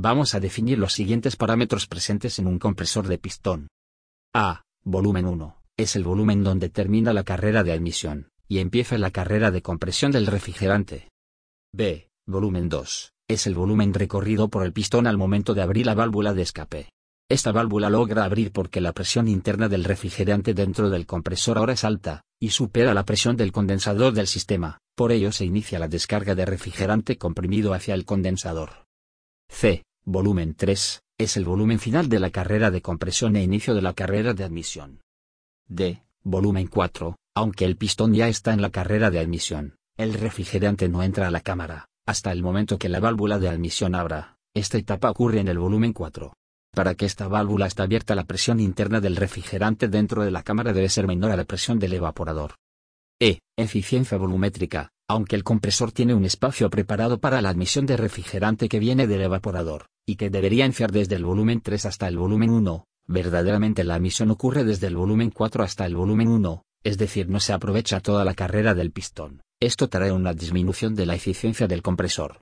vamos a definir los siguientes parámetros presentes en un compresor de pistón. A. Volumen 1. Es el volumen donde termina la carrera de admisión, y empieza la carrera de compresión del refrigerante. B. Volumen 2. Es el volumen recorrido por el pistón al momento de abrir la válvula de escape. Esta válvula logra abrir porque la presión interna del refrigerante dentro del compresor ahora es alta, y supera la presión del condensador del sistema, por ello se inicia la descarga de refrigerante comprimido hacia el condensador. C. Volumen 3. Es el volumen final de la carrera de compresión e inicio de la carrera de admisión. D. Volumen 4. Aunque el pistón ya está en la carrera de admisión, el refrigerante no entra a la cámara, hasta el momento que la válvula de admisión abra. Esta etapa ocurre en el volumen 4. Para que esta válvula esté abierta la presión interna del refrigerante dentro de la cámara debe ser menor a la presión del evaporador. E. Eficiencia volumétrica. Aunque el compresor tiene un espacio preparado para la admisión de refrigerante que viene del evaporador, y que debería enfriar desde el volumen 3 hasta el volumen 1, verdaderamente la admisión ocurre desde el volumen 4 hasta el volumen 1, es decir, no se aprovecha toda la carrera del pistón. Esto trae una disminución de la eficiencia del compresor.